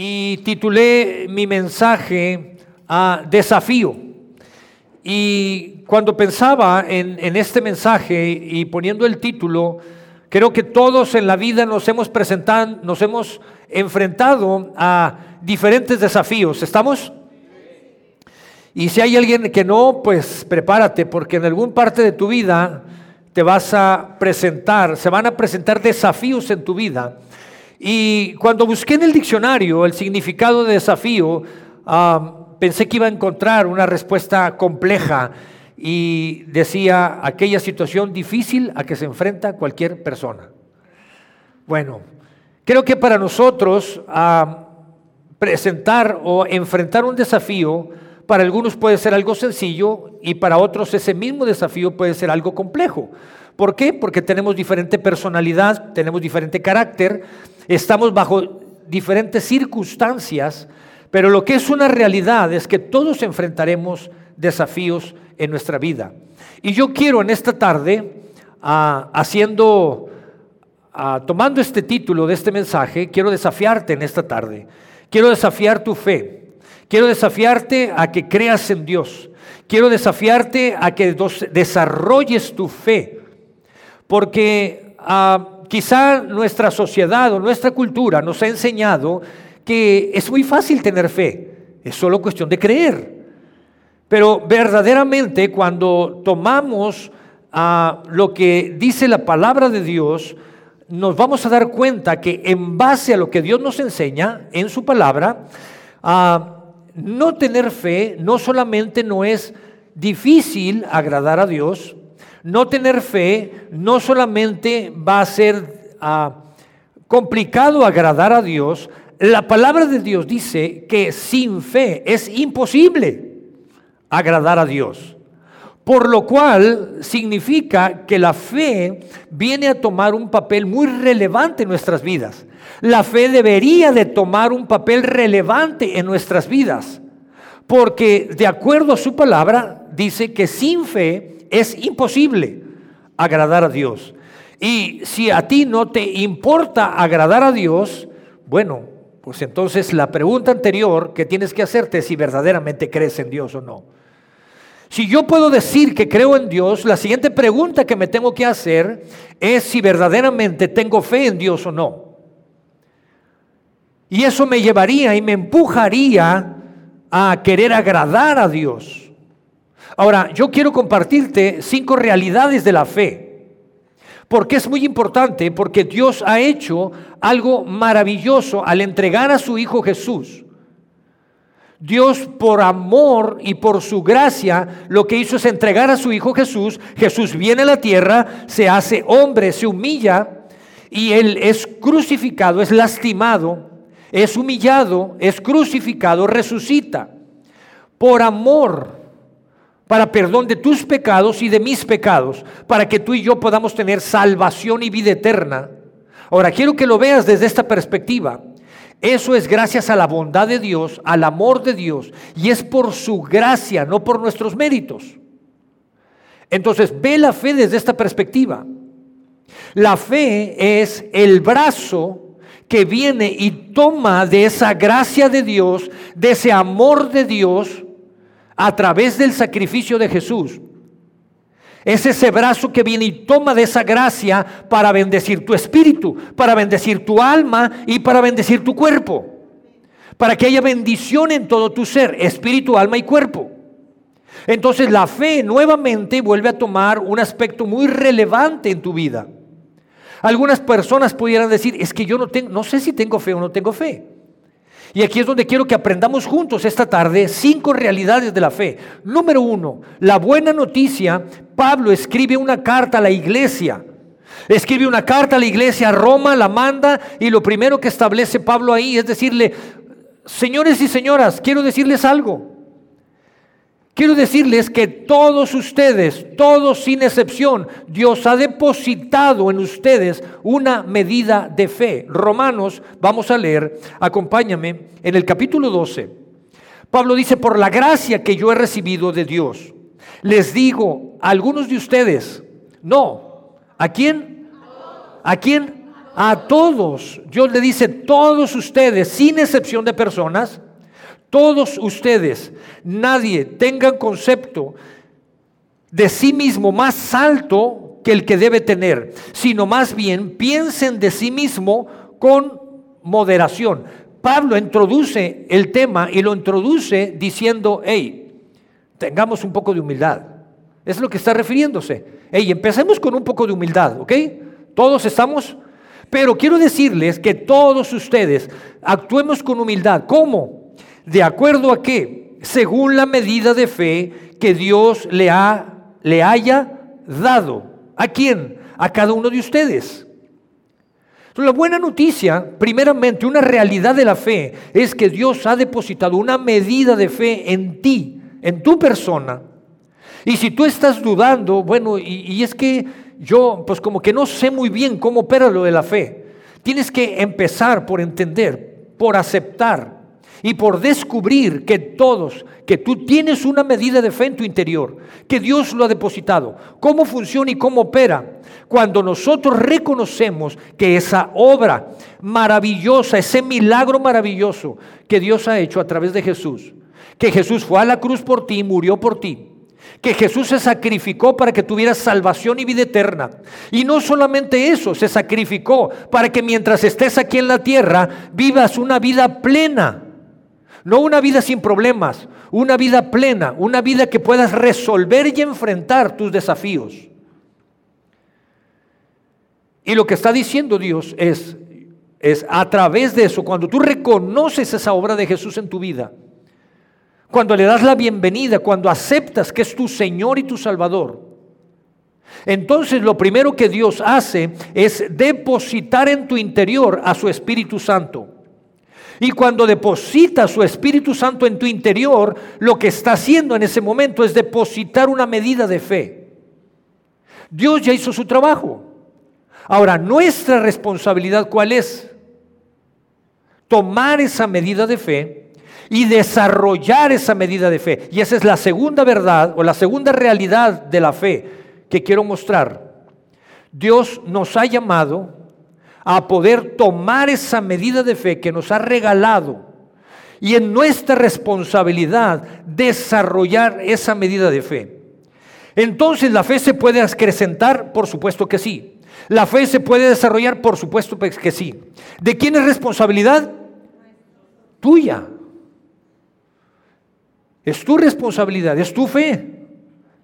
y titulé mi mensaje a Desafío. Y cuando pensaba en, este mensaje y poniendo el título, creo que todos en la vida nos hemos presentado, nos hemos enfrentado a diferentes desafíos. ¿Estamos? Y si hay alguien que no, pues prepárate, porque en algún parte de tu vida te vas a presentar, se van a presentar desafíos en tu vida. Y cuando busqué en el diccionario el significado de desafío, pensé que iba a encontrar una respuesta compleja y decía aquella situación difícil a que se enfrenta cualquier persona. Bueno, creo que para nosotros presentar o enfrentar un desafío, para algunos puede ser algo sencillo y para otros ese mismo desafío puede ser algo complejo. ¿Por qué? Porque tenemos diferente personalidad, tenemos diferente carácter, estamos bajo diferentes circunstancias, pero lo que es una realidad es que todos enfrentaremos desafíos en nuestra vida. Y yo quiero en esta tarde, ah, haciendo, ah, tomando este título de este mensaje, quiero desafiarte en esta tarde. Quiero desafiar tu fe. Quiero desafiarte a que creas en Dios. Quiero desafiarte a que desarrolles tu fe. Porque ah, quizá nuestra sociedad o nuestra cultura nos ha enseñado que es muy fácil tener fe. Es solo cuestión de creer. Pero verdaderamente cuando tomamos ah, lo que dice la palabra de Dios, nos vamos a dar cuenta que en base a lo que Dios nos enseña en su palabra, a no tener fe no solamente no es difícil agradar a Dios, no tener fe no solamente va a ser ah, complicado agradar a Dios, la palabra de Dios dice que sin fe es imposible agradar a Dios. Por lo cual significa que la fe viene a tomar un papel muy relevante en nuestras vidas. La fe debería de tomar un papel relevante en nuestras vidas. Porque de acuerdo a su palabra dice que sin fe es imposible agradar a Dios. Y si a ti no te importa agradar a Dios, bueno, pues entonces la pregunta anterior que tienes que hacerte es si verdaderamente crees en Dios o no. Si yo puedo decir que creo en Dios, la siguiente pregunta que me tengo que hacer es si verdaderamente tengo fe en Dios o no. Y eso me llevaría y me empujaría a querer agradar a Dios. Ahora, yo quiero compartirte cinco realidades de la fe. Porque es muy importante, porque Dios ha hecho algo maravilloso al entregar a su Hijo Jesús. Dios por amor y por su gracia lo que hizo es entregar a su Hijo Jesús. Jesús viene a la tierra, se hace hombre, se humilla y Él es crucificado, es lastimado, es humillado, es crucificado, resucita. Por amor, para perdón de tus pecados y de mis pecados, para que tú y yo podamos tener salvación y vida eterna. Ahora, quiero que lo veas desde esta perspectiva. Eso es gracias a la bondad de Dios, al amor de Dios, y es por su gracia, no por nuestros méritos. Entonces, ve la fe desde esta perspectiva. La fe es el brazo que viene y toma de esa gracia de Dios, de ese amor de Dios, a través del sacrificio de Jesús. Es ese brazo que viene y toma de esa gracia para bendecir tu espíritu, para bendecir tu alma y para bendecir tu cuerpo. Para que haya bendición en todo tu ser, espíritu, alma y cuerpo. Entonces la fe nuevamente vuelve a tomar un aspecto muy relevante en tu vida. Algunas personas pudieran decir, es que yo no tengo, no sé si tengo fe o no tengo fe. Y aquí es donde quiero que aprendamos juntos esta tarde cinco realidades de la fe. Número uno, la buena noticia, Pablo escribe una carta a la iglesia. Escribe una carta a la iglesia a Roma, la manda y lo primero que establece Pablo ahí es decirle, señores y señoras, quiero decirles algo. Quiero decirles que todos ustedes, todos sin excepción, Dios ha depositado en ustedes una medida de fe. Romanos, vamos a leer, acompáñame, en el capítulo 12. Pablo dice, por la gracia que yo he recibido de Dios, les digo a algunos de ustedes, no, ¿a quién? ¿A quién? A todos. Dios le dice, todos ustedes, sin excepción de personas, todos ustedes, nadie tenga concepto de sí mismo más alto que el que debe tener, sino más bien piensen de sí mismo con moderación. Pablo introduce el tema y lo introduce diciendo, hey, tengamos un poco de humildad. Es lo que está refiriéndose. Hey, empecemos con un poco de humildad, ¿ok? Todos estamos, pero quiero decirles que todos ustedes actuemos con humildad. ¿Cómo? De acuerdo a qué? Según la medida de fe que Dios le, ha, le haya dado. ¿A quién? A cada uno de ustedes. La buena noticia, primeramente, una realidad de la fe, es que Dios ha depositado una medida de fe en ti, en tu persona. Y si tú estás dudando, bueno, y, es que yo, pues como que no sé muy bien cómo opera lo de la fe, tienes que empezar por entender, por aceptar y por descubrir que todos, que tú tienes una medida de fe en tu interior, que Dios lo ha depositado. ¿Cómo funciona y cómo opera? Cuando nosotros reconocemos que esa obra maravillosa, ese milagro maravilloso que Dios ha hecho a través de Jesús, que Jesús fue a la cruz por ti, murió por ti, que Jesús se sacrificó para que tuvieras salvación y vida eterna. Y no solamente eso, se sacrificó para que mientras estés aquí en la tierra vivas una vida plena no una vida sin problemas, una vida plena, una vida que puedas resolver y enfrentar tus desafíos. Y lo que está diciendo Dios es, es a través de eso, cuando tú reconoces esa obra de Jesús en tu vida, cuando le das la bienvenida, cuando aceptas que es tu Señor y tu Salvador, entonces lo primero que Dios hace es depositar en tu interior a su Espíritu Santo. Y cuando deposita su Espíritu Santo en tu interior, lo que está haciendo en ese momento es depositar una medida de fe. Dios ya hizo su trabajo. Ahora, nuestra responsabilidad cuál es? Tomar esa medida de fe y desarrollar esa medida de fe. Y esa es la segunda verdad o la segunda realidad de la fe que quiero mostrar. Dios nos ha llamado a poder tomar esa medida de fe que nos ha regalado y en nuestra responsabilidad desarrollar esa medida de fe. Entonces, ¿la fe se puede acrecentar? Por supuesto que sí. ¿La fe se puede desarrollar? Por supuesto que sí. ¿De quién es responsabilidad? Tuya. Es tu responsabilidad, es tu fe.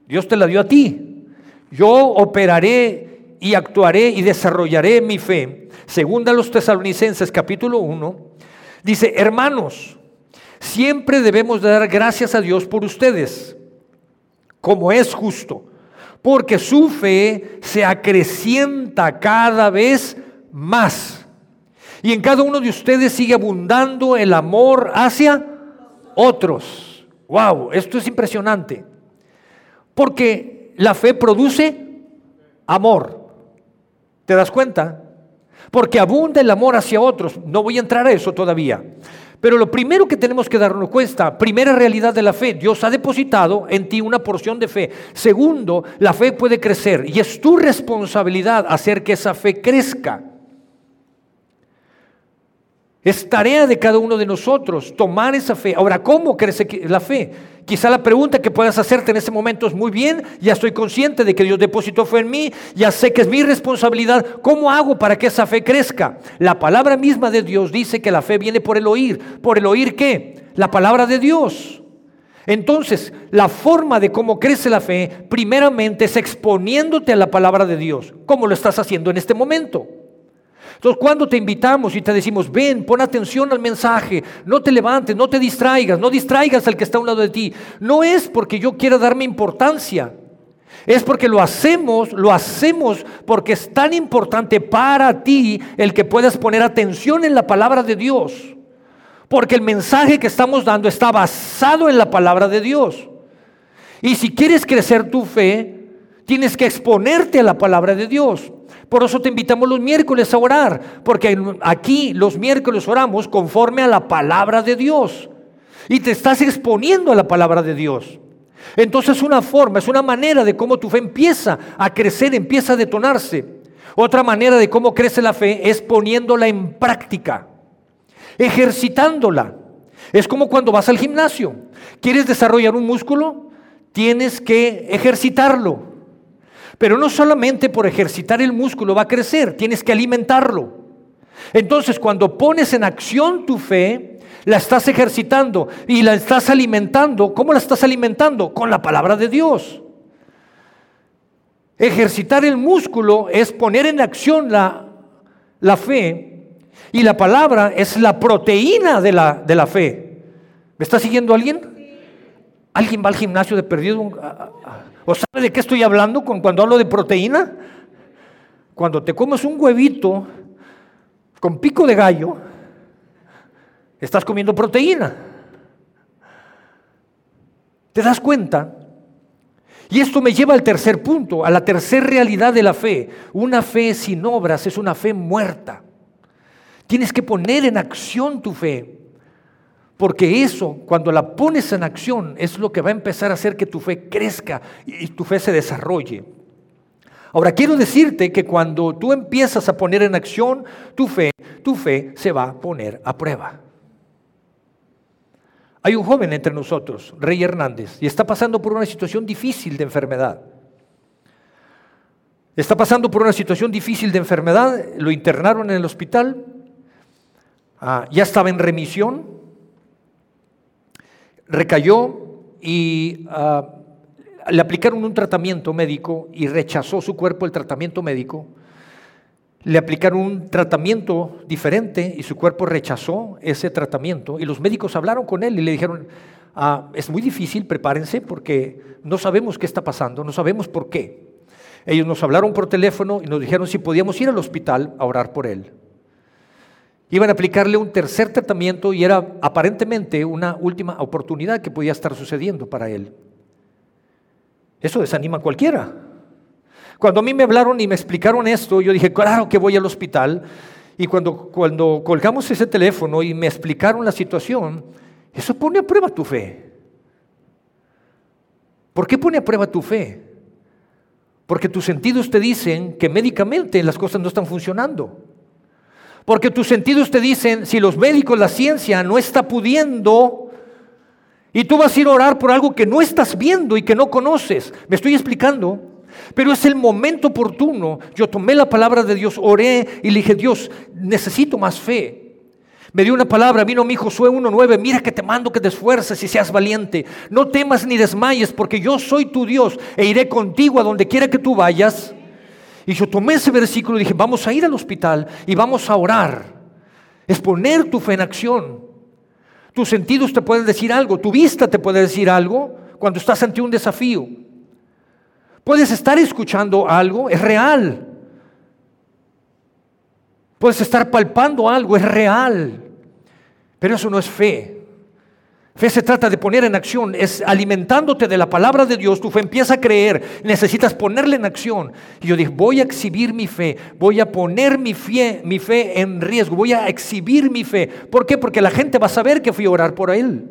Dios te la dio a ti. Yo operaré y actuaré y desarrollaré mi fe Segunda los tesalonicenses capítulo 1, dice, hermanos, siempre debemos dar gracias a Dios por ustedes, como es justo, porque su fe se acrecienta cada vez más. Y en cada uno de ustedes sigue abundando el amor hacia otros. Wow, esto es impresionante. Porque la fe produce amor. ¿Te das cuenta? porque abunda el amor hacia otros. No voy a entrar a eso todavía. Pero lo primero que tenemos que darnos cuenta, primera realidad de la fe, Dios ha depositado en ti una porción de fe. Segundo, la fe puede crecer y es tu responsabilidad hacer que esa fe crezca. Es tarea de cada uno de nosotros tomar esa fe. Ahora, ¿cómo crece la fe? Quizá la pregunta que puedas hacerte en ese momento es muy bien, ya estoy consciente de que Dios depositó fe en mí, ya sé que es mi responsabilidad. ¿Cómo hago para que esa fe crezca? La palabra misma de Dios dice que la fe viene por el oír. ¿Por el oír qué? La palabra de Dios. Entonces, la forma de cómo crece la fe, primeramente es exponiéndote a la palabra de Dios, como lo estás haciendo en este momento. Entonces, cuando te invitamos y te decimos, ven, pon atención al mensaje, no te levantes, no te distraigas, no distraigas al que está a un lado de ti, no es porque yo quiera darme importancia, es porque lo hacemos, lo hacemos porque es tan importante para ti el que puedas poner atención en la palabra de Dios. Porque el mensaje que estamos dando está basado en la palabra de Dios. Y si quieres crecer tu fe, tienes que exponerte a la palabra de Dios. Por eso te invitamos los miércoles a orar, porque aquí los miércoles oramos conforme a la palabra de Dios. Y te estás exponiendo a la palabra de Dios. Entonces es una forma, es una manera de cómo tu fe empieza a crecer, empieza a detonarse. Otra manera de cómo crece la fe es poniéndola en práctica, ejercitándola. Es como cuando vas al gimnasio. ¿Quieres desarrollar un músculo? Tienes que ejercitarlo. Pero no solamente por ejercitar el músculo va a crecer, tienes que alimentarlo. Entonces, cuando pones en acción tu fe, la estás ejercitando y la estás alimentando. ¿Cómo la estás alimentando? Con la palabra de Dios. Ejercitar el músculo es poner en acción la, la fe y la palabra es la proteína de la, de la fe. ¿Me está siguiendo alguien? ¿Alguien va al gimnasio de perdido? ¿O sabe de qué estoy hablando cuando hablo de proteína? Cuando te comes un huevito con pico de gallo, estás comiendo proteína. ¿Te das cuenta? Y esto me lleva al tercer punto, a la tercera realidad de la fe. Una fe sin obras es una fe muerta. Tienes que poner en acción tu fe. Porque eso, cuando la pones en acción, es lo que va a empezar a hacer que tu fe crezca y tu fe se desarrolle. Ahora, quiero decirte que cuando tú empiezas a poner en acción tu fe, tu fe se va a poner a prueba. Hay un joven entre nosotros, Rey Hernández, y está pasando por una situación difícil de enfermedad. Está pasando por una situación difícil de enfermedad, lo internaron en el hospital, Ah, ya estaba en remisión, recayó y ah, le aplicaron un tratamiento médico y rechazó su cuerpo el tratamiento médico. Le aplicaron un tratamiento diferente y su cuerpo rechazó ese tratamiento. Y los médicos hablaron con él y le dijeron, ah, es muy difícil, prepárense porque no sabemos qué está pasando, no sabemos por qué. Ellos nos hablaron por teléfono y nos dijeron si podíamos ir al hospital a orar por él. Iban a aplicarle un tercer tratamiento y era aparentemente una última oportunidad que podía estar sucediendo para él. Eso desanima a cualquiera. Cuando a mí me hablaron y me explicaron esto, yo dije, claro que voy al hospital. Y cuando, cuando colgamos ese teléfono y me explicaron la situación, eso pone a prueba tu fe. ¿Por qué pone a prueba tu fe? Porque tus sentidos te dicen que médicamente las cosas no están funcionando. Porque tus sentidos te dicen, si los médicos, la ciencia no está pudiendo, y tú vas a ir a orar por algo que no estás viendo y que no conoces. Me estoy explicando. Pero es el momento oportuno. Yo tomé la palabra de Dios, oré y le dije, Dios, necesito más fe. Me dio una palabra, vino mi Josué 1.9, mira que te mando que te esfuerces y seas valiente. No temas ni desmayes, porque yo soy tu Dios e iré contigo a donde quiera que tú vayas. Y yo tomé ese versículo y dije, vamos a ir al hospital y vamos a orar. Es poner tu fe en acción. Tus sentidos te pueden decir algo, tu vista te puede decir algo cuando estás ante un desafío. Puedes estar escuchando algo, es real. Puedes estar palpando algo, es real. Pero eso no es fe. Fe se trata de poner en acción, es alimentándote de la palabra de Dios, tu fe empieza a creer, necesitas ponerla en acción. Y yo dije, voy a exhibir mi fe, voy a poner mi fe, mi fe en riesgo, voy a exhibir mi fe. ¿Por qué? Porque la gente va a saber que fui a orar por él.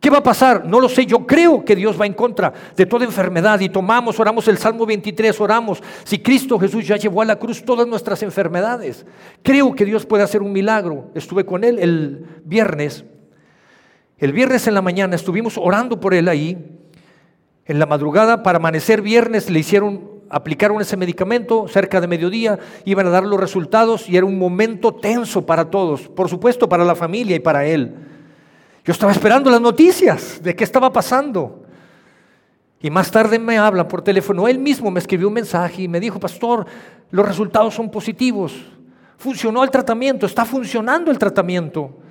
¿Qué va a pasar? No lo sé. Yo creo que Dios va en contra de toda enfermedad y tomamos, oramos el Salmo 23, oramos. Si Cristo Jesús ya llevó a la cruz todas nuestras enfermedades, creo que Dios puede hacer un milagro. Estuve con él el viernes el viernes en la mañana estuvimos orando por él ahí. En la madrugada, para amanecer viernes, le hicieron, aplicaron ese medicamento cerca de mediodía, iban a dar los resultados y era un momento tenso para todos, por supuesto para la familia y para él. Yo estaba esperando las noticias de qué estaba pasando. Y más tarde me habla por teléfono. Él mismo me escribió un mensaje y me dijo, pastor, los resultados son positivos. Funcionó el tratamiento, está funcionando el tratamiento.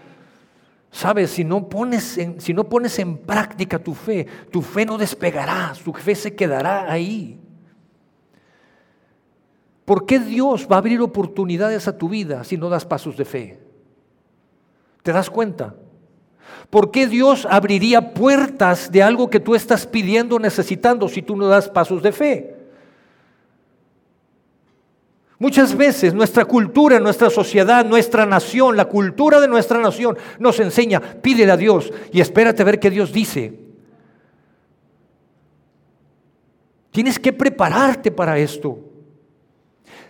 Sabes, si no, pones en, si no pones en práctica tu fe, tu fe no despegará, tu fe se quedará ahí. ¿Por qué Dios va a abrir oportunidades a tu vida si no das pasos de fe? ¿Te das cuenta? ¿Por qué Dios abriría puertas de algo que tú estás pidiendo, necesitando, si tú no das pasos de fe? Muchas veces nuestra cultura, nuestra sociedad, nuestra nación, la cultura de nuestra nación nos enseña, pídele a Dios y espérate a ver qué Dios dice. Tienes que prepararte para esto.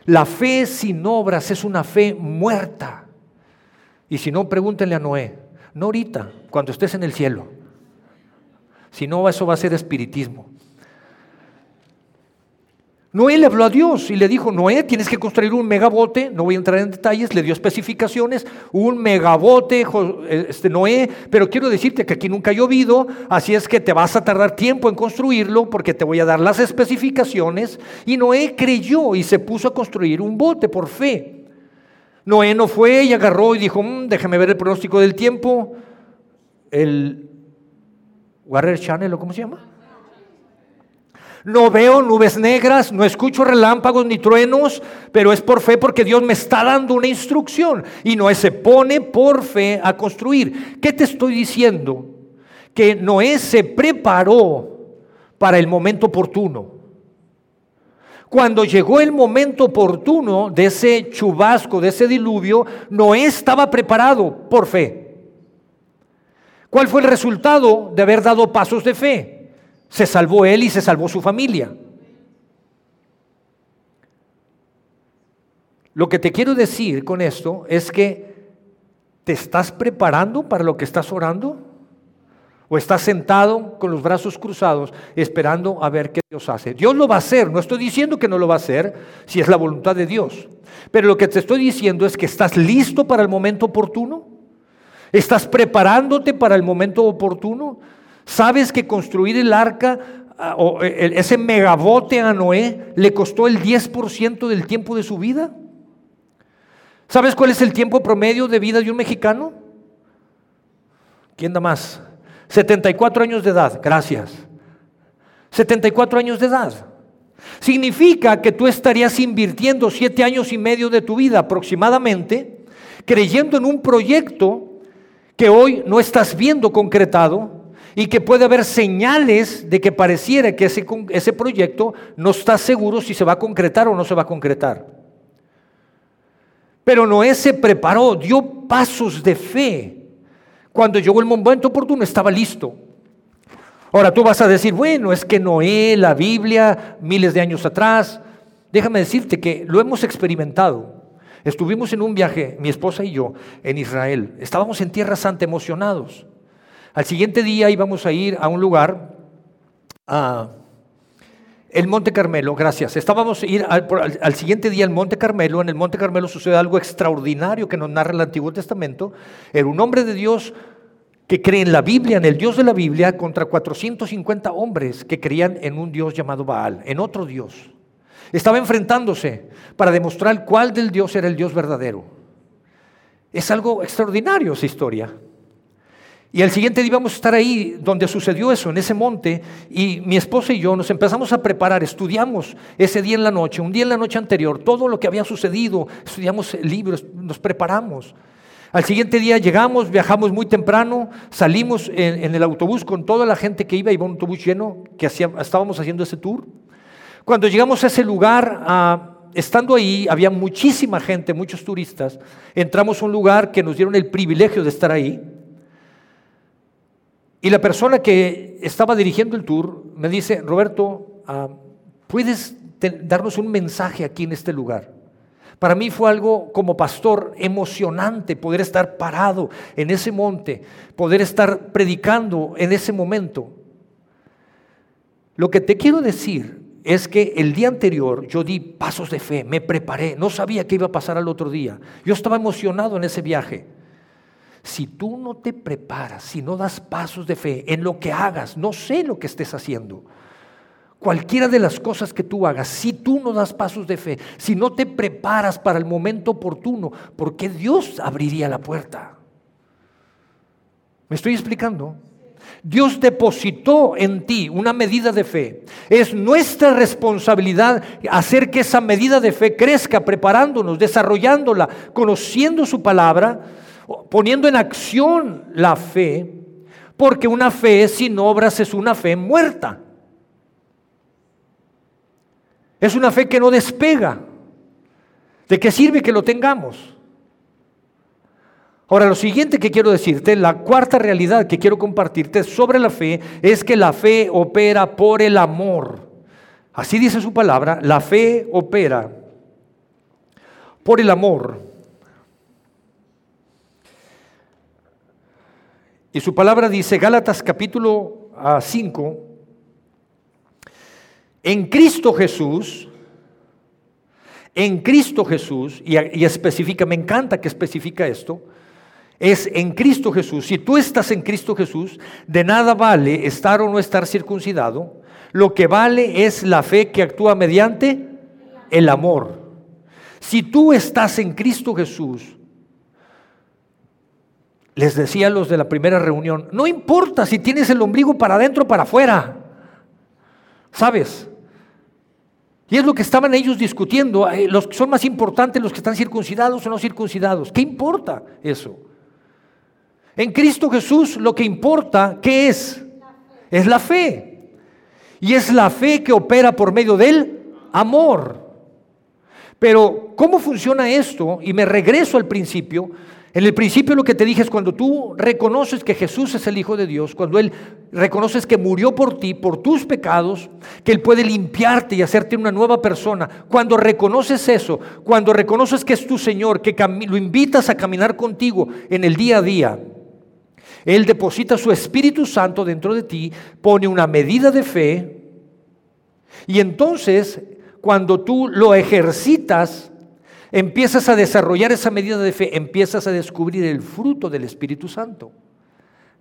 La fe sin obras es una fe muerta. Y si no, pregúntenle a Noé. No ahorita, cuando estés en el cielo. Si no, eso va a ser espiritismo. Noé le habló a Dios y le dijo, Noé, tienes que construir un megabote, no voy a entrar en detalles, le dio especificaciones, un megabote, este, Noé, pero quiero decirte que aquí nunca ha llovido, así es que te vas a tardar tiempo en construirlo porque te voy a dar las especificaciones. Y Noé creyó y se puso a construir un bote por fe. Noé no fue y agarró y dijo, mm, déjame ver el pronóstico del tiempo, el Warrior Channel o cómo se llama. No veo nubes negras, no escucho relámpagos ni truenos, pero es por fe porque Dios me está dando una instrucción y Noé se pone por fe a construir. ¿Qué te estoy diciendo? Que Noé se preparó para el momento oportuno. Cuando llegó el momento oportuno de ese chubasco, de ese diluvio, Noé estaba preparado por fe. ¿Cuál fue el resultado de haber dado pasos de fe? Se salvó él y se salvó su familia. Lo que te quiero decir con esto es que te estás preparando para lo que estás orando o estás sentado con los brazos cruzados esperando a ver qué Dios hace. Dios lo va a hacer, no estoy diciendo que no lo va a hacer si es la voluntad de Dios, pero lo que te estoy diciendo es que estás listo para el momento oportuno, estás preparándote para el momento oportuno. ¿Sabes que construir el arca ah, o ese megabote a Noé le costó el 10% del tiempo de su vida? ¿Sabes cuál es el tiempo promedio de vida de un mexicano? ¿Quién da más? 74 años de edad, gracias. 74 años de edad. Significa que tú estarías invirtiendo siete años y medio de tu vida aproximadamente, creyendo en un proyecto que hoy no estás viendo concretado, y que puede haber señales de que pareciera que ese, ese proyecto no está seguro si se va a concretar o no se va a concretar. Pero Noé se preparó, dio pasos de fe. Cuando llegó el momento oportuno estaba listo. Ahora tú vas a decir, bueno, es que Noé, la Biblia, miles de años atrás. Déjame decirte que lo hemos experimentado. Estuvimos en un viaje, mi esposa y yo, en Israel. Estábamos en Tierra Santa emocionados. Al siguiente día íbamos a ir a un lugar, a el Monte Carmelo, gracias. Estábamos a ir al, siguiente día al Monte Carmelo. En el Monte Carmelo sucede algo extraordinario que nos narra el Antiguo Testamento. Era un hombre de Dios que cree en la Biblia, en el Dios de la Biblia, contra 450 hombres que creían en un Dios llamado Baal, en otro Dios. Estaba enfrentándose para demostrar cuál del Dios era el Dios verdadero. Es algo extraordinario esa historia. Y el siguiente día íbamos a estar ahí donde sucedió eso, en ese monte, y mi esposa y yo nos empezamos a preparar, estudiamos ese día en la noche, un día en la noche anterior, todo lo que había sucedido, estudiamos libros, nos preparamos. Al siguiente día llegamos, viajamos muy temprano, salimos en, el autobús con toda la gente que iba, iba un autobús lleno, que estábamos haciendo ese tour. Cuando llegamos a ese lugar, ah, estando ahí, había muchísima gente, muchos turistas, entramos a un lugar que nos dieron el privilegio de estar ahí. Y la persona que estaba dirigiendo el tour me dice, Roberto, ah, ¿puedes darnos un mensaje aquí en este lugar? Para mí fue algo como pastor emocionante poder estar parado en ese monte, poder estar predicando en ese momento. Lo que te quiero decir es que el día anterior yo di pasos de fe, me preparé, no sabía qué iba a pasar al otro día. Yo estaba emocionado en ese viaje. Si tú no te preparas, si no das pasos de fe en lo que hagas, no sé lo que estés haciendo, cualquiera de las cosas que tú hagas, si tú no das pasos de fe, si no te preparas para el momento oportuno, ¿por qué Dios abriría la puerta? ¿Me estoy explicando? Dios depositó en ti una medida de fe. Es nuestra responsabilidad hacer que esa medida de fe crezca, preparándonos, desarrollándola, conociendo su palabra poniendo en acción la fe, porque una fe sin obras es una fe muerta. Es una fe que no despega. ¿De qué sirve que lo tengamos? Ahora, lo siguiente que quiero decirte, la cuarta realidad que quiero compartirte sobre la fe, es que la fe opera por el amor. Así dice su palabra, la fe opera por el amor. Y su palabra dice, Gálatas capítulo 5, ah, en Cristo Jesús, en Cristo Jesús, y, y especifica, me encanta que especifica esto, es en Cristo Jesús. Si tú estás en Cristo Jesús, de nada vale estar o no estar circuncidado. Lo que vale es la fe que actúa mediante el amor. Si tú estás en Cristo Jesús, les decía a los de la primera reunión, no importa si tienes el ombligo para adentro o para afuera. ¿Sabes? Y es lo que estaban ellos discutiendo. Eh, los que son más importantes, los que están circuncidados o no circuncidados. ¿Qué importa eso? En Cristo Jesús lo que importa, ¿qué es? Es la fe. Y es la fe que opera por medio del amor. Pero, ¿cómo funciona esto? Y me regreso al principio. En el principio lo que te dije es cuando tú reconoces que Jesús es el Hijo de Dios, cuando Él reconoces que murió por ti, por tus pecados, que Él puede limpiarte y hacerte una nueva persona, cuando reconoces eso, cuando reconoces que es tu Señor, que lo invitas a caminar contigo en el día a día, Él deposita su Espíritu Santo dentro de ti, pone una medida de fe y entonces cuando tú lo ejercitas, empiezas a desarrollar esa medida de fe, empiezas a descubrir el fruto del Espíritu Santo.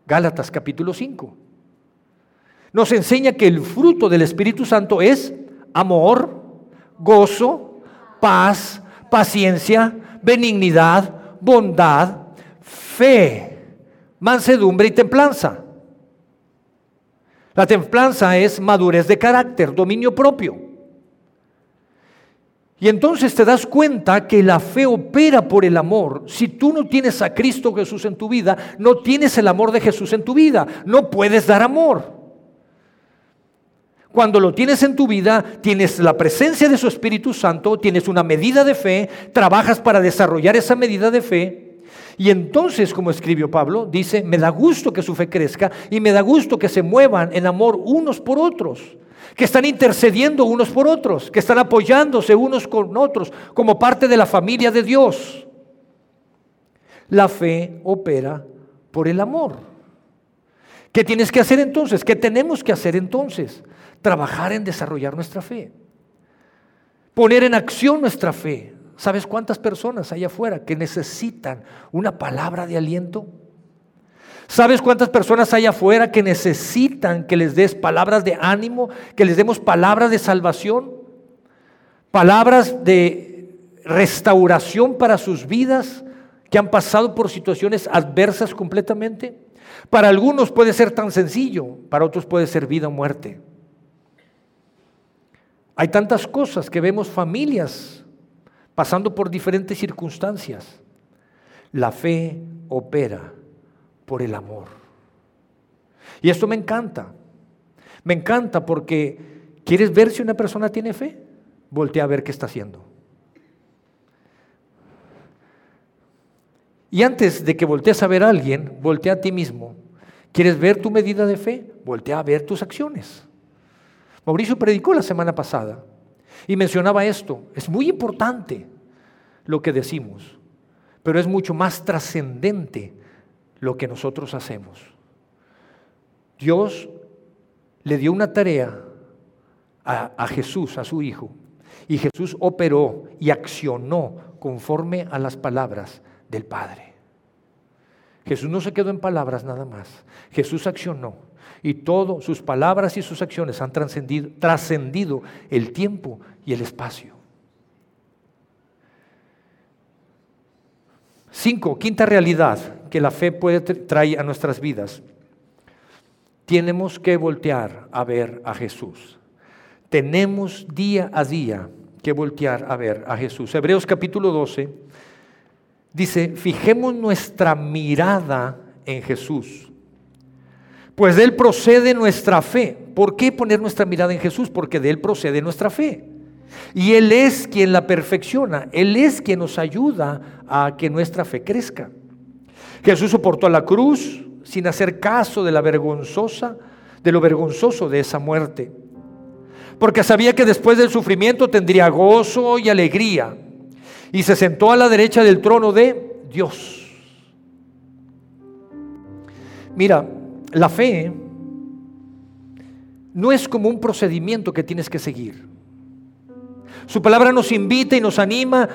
Gálatas capítulo 5. Nos enseña que el fruto del Espíritu Santo es amor, gozo, paz, paciencia, benignidad, bondad, fe, mansedumbre y templanza. La templanza es madurez de carácter, dominio propio. Y entonces te das cuenta que la fe opera por el amor. Si tú no tienes a Cristo Jesús en tu vida, no tienes el amor de Jesús en tu vida, no puedes dar amor. Cuando lo tienes en tu vida, tienes la presencia de su Espíritu Santo, tienes una medida de fe, trabajas para desarrollar esa medida de fe. Y entonces, como escribió Pablo, dice, me da gusto que su fe crezca y me da gusto que se muevan en amor unos por otros que están intercediendo unos por otros, que están apoyándose unos con otros como parte de la familia de Dios. La fe opera por el amor. ¿Qué tienes que hacer entonces? ¿Qué tenemos que hacer entonces? Trabajar en desarrollar nuestra fe. Poner en acción nuestra fe. ¿Sabes cuántas personas hay afuera que necesitan una palabra de aliento? ¿Sabes cuántas personas hay afuera que necesitan que les des palabras de ánimo, que les demos palabras de salvación? Palabras de restauración para sus vidas que han pasado por situaciones adversas completamente. Para algunos puede ser tan sencillo, para otros puede ser vida o muerte. Hay tantas cosas que vemos familias pasando por diferentes circunstancias. La fe opera por el amor. Y esto me encanta. Me encanta porque ¿quieres ver si una persona tiene fe? Voltea a ver qué está haciendo. Y antes de que voltees a ver a alguien, voltea a ti mismo. ¿Quieres ver tu medida de fe? Voltea a ver tus acciones. Mauricio predicó la semana pasada y mencionaba esto. Es muy importante lo que decimos, pero es mucho más trascendente lo que nosotros hacemos. Dios le dio una tarea a, Jesús, a su Hijo, y Jesús operó y accionó conforme a las palabras del Padre. Jesús no se quedó en palabras nada más, Jesús accionó y todas sus palabras y sus acciones han trascendido el tiempo y el espacio. Cinco, quinta realidad que la fe puede traer a nuestras vidas. Tenemos que voltear a ver a Jesús. Tenemos día a día que voltear a ver a Jesús. Hebreos capítulo 12 dice, fijemos nuestra mirada en Jesús. Pues de Él procede nuestra fe. ¿Por qué poner nuestra mirada en Jesús? Porque de Él procede nuestra fe. Y Él es quien la perfecciona, Él es quien nos ayuda a que nuestra fe crezca. Jesús soportó la cruz sin hacer caso de la vergonzosa, de lo vergonzoso de esa muerte. Porque sabía que después del sufrimiento tendría gozo y alegría. y se sentó a la derecha del trono de Dios. Mira, la fe no es como un procedimiento que tienes que seguir. Su palabra nos invita y nos anima.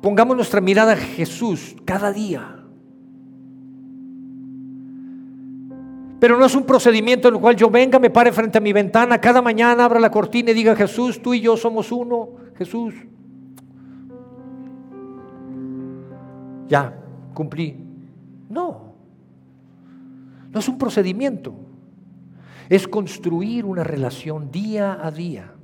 Pongamos nuestra mirada a Jesús cada día. Pero no es un procedimiento en el cual yo venga, me pare frente a mi ventana, cada mañana abra la cortina y diga, Jesús, tú y yo somos uno, Jesús. Ya, cumplí. No, no es un procedimiento, es construir una relación día a día.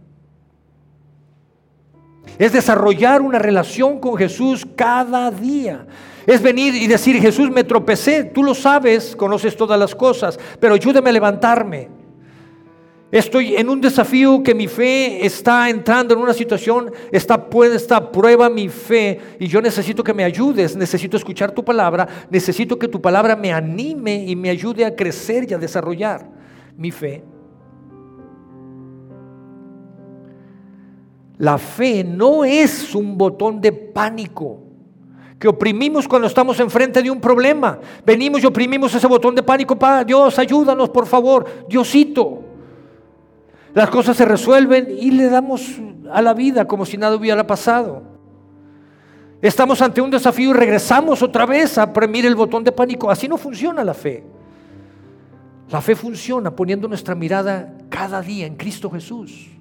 Es desarrollar una relación con Jesús cada día. Es venir y decir, Jesús, me tropecé, tú lo sabes, conoces todas las cosas, pero ayúdame a levantarme. Estoy en un desafío que mi fe está entrando en una situación, está puesta prueba mi fe y yo necesito que me ayudes, necesito escuchar tu palabra, necesito que tu palabra me anime y me ayude a crecer y a desarrollar mi fe. La fe no es un botón de pánico que oprimimos cuando estamos enfrente de un problema. Venimos y oprimimos ese botón de pánico para Dios, ayúdanos por favor, Diosito. Las cosas se resuelven y le damos a la vida como si nada hubiera pasado. Estamos ante un desafío y regresamos otra vez a oprimir el botón de pánico. Así no funciona la fe. La fe funciona poniendo nuestra mirada cada día en Cristo Jesús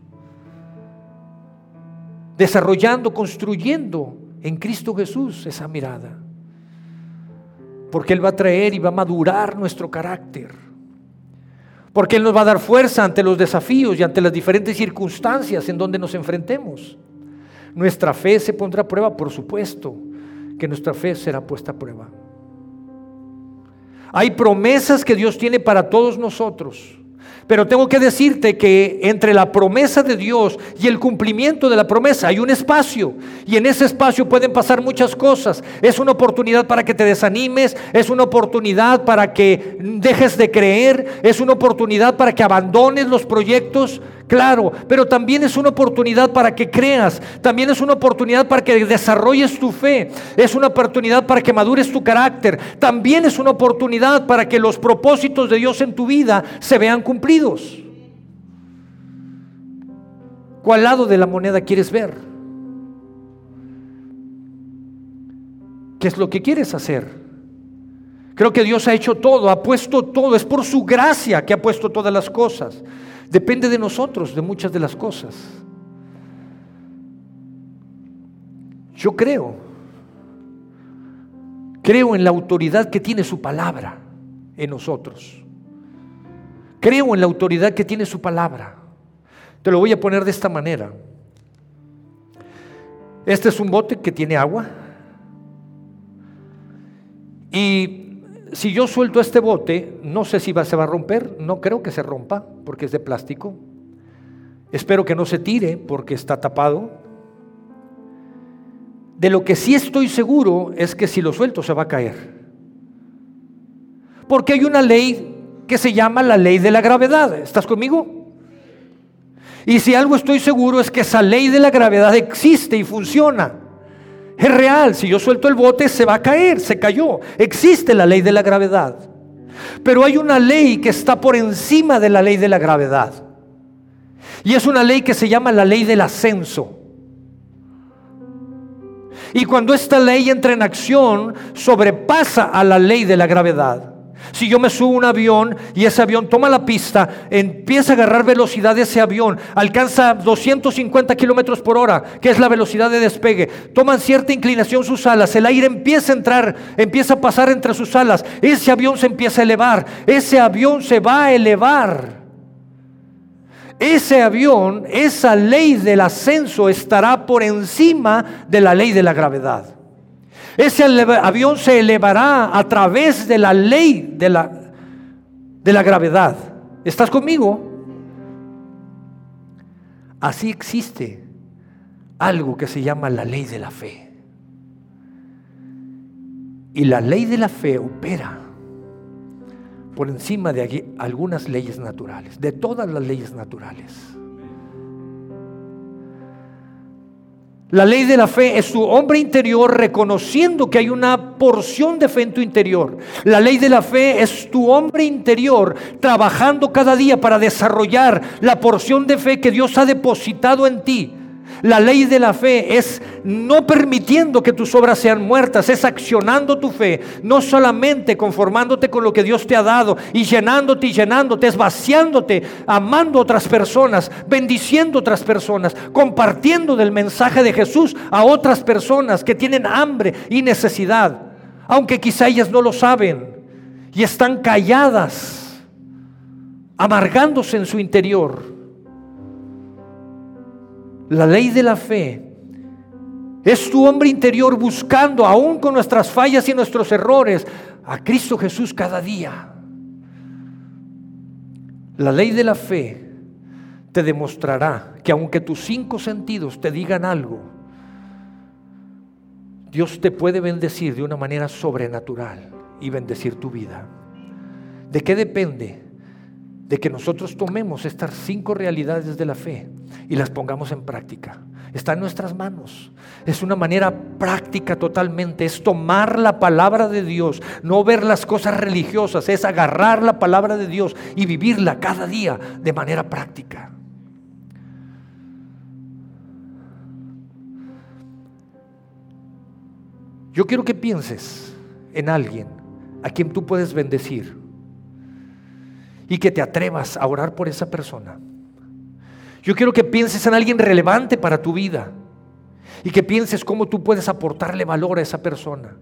desarrollando, construyendo en Cristo Jesús esa mirada. Porque Él va a traer y va a madurar nuestro carácter. Porque Él nos va a dar fuerza ante los desafíos y ante las diferentes circunstancias en donde nos enfrentemos. Nuestra fe se pondrá a prueba, por supuesto, que nuestra fe será puesta a prueba. Hay promesas que Dios tiene para todos nosotros. Pero tengo que decirte que entre la promesa de Dios y el cumplimiento de la promesa hay un espacio. Y en ese espacio pueden pasar muchas cosas. Es una oportunidad para que te desanimes, es una oportunidad para que dejes de creer, es una oportunidad para que abandones los proyectos. Claro, pero también es una oportunidad para que creas, también es una oportunidad para que desarrolles tu fe, es una oportunidad para que madures tu carácter, también es una oportunidad para que los propósitos de Dios en tu vida se vean cumplidos. ¿Cuál lado de la moneda quieres ver? ¿Qué es lo que quieres hacer? Creo que Dios ha hecho todo, ha puesto todo, es por su gracia que ha puesto todas las cosas. Depende de nosotros, de muchas de las cosas. Yo creo, creo en la autoridad que tiene su palabra en nosotros. Creo en la autoridad que tiene su palabra. Te lo voy a poner de esta manera. Este es un bote que tiene agua. Y si yo suelto este bote, no sé si va, se va a romper, no creo que se rompa porque es de plástico. Espero que no se tire porque está tapado. De lo que sí estoy seguro es que si lo suelto se va a caer. Porque hay una ley que se llama la ley de la gravedad. ¿Estás conmigo? Y si algo estoy seguro es que esa ley de la gravedad existe y funciona. Es real, si yo suelto el bote se va a caer, se cayó. Existe la ley de la gravedad. Pero hay una ley que está por encima de la ley de la gravedad. Y es una ley que se llama la ley del ascenso. Y cuando esta ley entra en acción, sobrepasa a la ley de la gravedad. Si yo me subo a un avión y ese avión toma la pista, empieza a agarrar velocidad ese avión, alcanza 250 kilómetros por hora, que es la velocidad de despegue, toman cierta inclinación sus alas, el aire empieza a entrar, empieza a pasar entre sus alas, ese avión se empieza a elevar, ese avión se va a elevar. Ese avión, esa ley del ascenso estará por encima de la ley de la gravedad. Ese avión se elevará a través de la ley de la, de la gravedad. ¿Estás conmigo? Así existe algo que se llama la ley de la fe. Y la ley de la fe opera por encima de algunas leyes naturales, de todas las leyes naturales. La ley de la fe es tu hombre interior reconociendo que hay una porción de fe en tu interior. La ley de la fe es tu hombre interior trabajando cada día para desarrollar la porción de fe que Dios ha depositado en ti. La ley de la fe es no permitiendo que tus obras sean muertas, es accionando tu fe, no solamente conformándote con lo que Dios te ha dado y llenándote y llenándote, es vaciándote, amando a otras personas, bendiciendo a otras personas, compartiendo del mensaje de Jesús a otras personas que tienen hambre y necesidad, aunque quizá ellas no lo saben y están calladas, amargándose en su interior la ley de la fe es tu hombre interior buscando, aún con nuestras fallas y nuestros errores, a Cristo Jesús cada día. La ley de la fe te demostrará que aunque tus cinco sentidos te digan algo, Dios te puede bendecir de una manera sobrenatural y bendecir tu vida. ¿De qué depende? De que nosotros tomemos estas cinco realidades de la fe y las pongamos en práctica. Está en nuestras manos. Es una manera práctica totalmente. Es tomar la palabra de Dios, no ver las cosas religiosas, es agarrar la palabra de Dios y vivirla cada día de manera práctica. Yo quiero que pienses en alguien a quien tú puedes bendecir y que te atrevas a orar por esa persona. Yo quiero que pienses en alguien relevante para tu vida y que pienses cómo tú puedes aportarle valor a esa persona,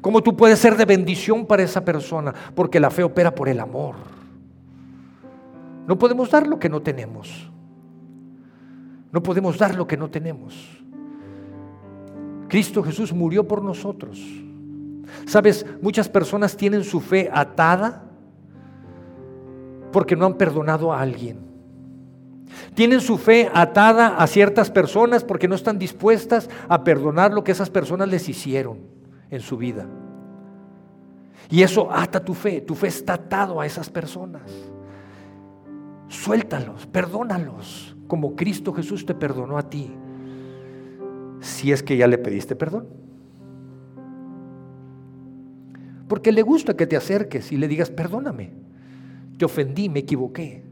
cómo tú puedes ser de bendición para esa persona, porque la fe opera por el amor. No podemos dar lo que no tenemos. No podemos dar lo que no tenemos. Cristo Jesús murió por nosotros. Sabes, muchas personas tienen su fe atada porque no han perdonado a alguien. Tienen su fe atada a ciertas personas porque no están dispuestas a perdonar lo que esas personas les hicieron en su vida. Y eso ata tu fe. Tu fe está atado a esas personas. Suéltalos, perdónalos, como Cristo Jesús te perdonó a ti. Si es que ya le pediste perdón. Porque le gusta que te acerques y le digas, perdóname, te ofendí, me equivoqué.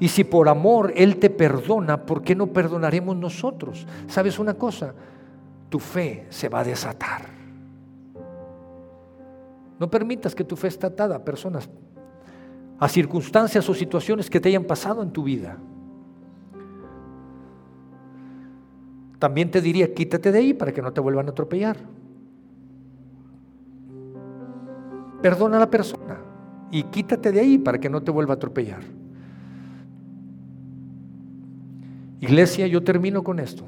Y si por amor Él te perdona, ¿por qué no perdonaremos nosotros? ¿Sabes una cosa? Tu fe se va a desatar. No permitas que tu fe esté atada a personas, a circunstancias o situaciones que te hayan pasado en tu vida. También te diría, quítate de ahí para que no te vuelvan a atropellar. Perdona a la persona y quítate de ahí para que no te vuelva a atropellar. Iglesia, yo termino con esto.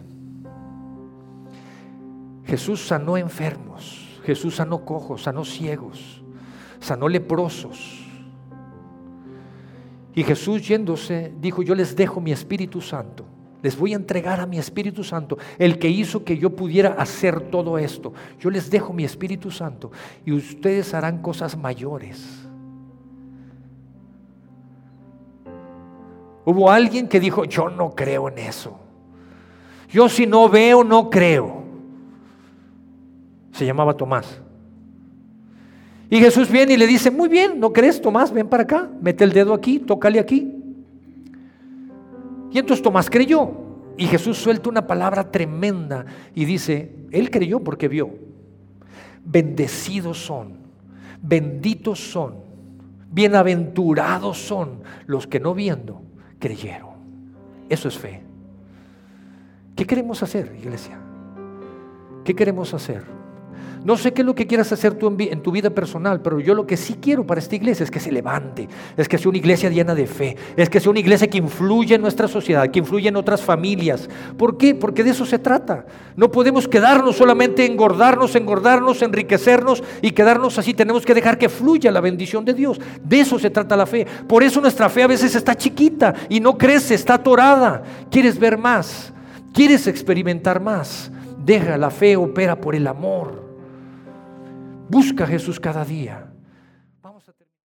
Jesús sanó enfermos, Jesús sanó cojos, sanó ciegos, sanó leprosos. Y Jesús yéndose dijo, yo les dejo mi Espíritu Santo, les voy a entregar a mi Espíritu Santo, el que hizo que yo pudiera hacer todo esto. Yo les dejo mi Espíritu Santo y ustedes harán cosas mayores Hubo alguien que dijo, yo no creo en eso. Yo si no veo, no creo. Se llamaba Tomás. Y Jesús viene y le dice, muy bien, ¿no crees, Tomás? Ven para acá, mete el dedo aquí, tócale aquí. Y entonces Tomás creyó. Y Jesús suelta una palabra tremenda y dice, él creyó porque vio. Bendecidos son, benditos son, bienaventurados son los que no viendo creyeron. Eso es fe. ¿Qué queremos hacer, iglesia? ¿Qué queremos hacer? No sé qué es lo que quieras hacer tú en, tu vida personal, pero yo lo que sí quiero para esta iglesia es que se levante, es que sea una iglesia llena de fe, es que sea una iglesia que influya en nuestra sociedad, que influya en otras familias. ¿Por qué? Porque de eso se trata. No podemos quedarnos solamente engordarnos, engordarnos, enriquecernos y quedarnos así. Tenemos que dejar que fluya la bendición de Dios. De eso se trata la fe. Por eso nuestra fe a veces está chiquita y no crece, está atorada. ¿Quieres ver más? ¿Quieres experimentar más? Deja la fe opera por el amor. Busca Jesús cada día.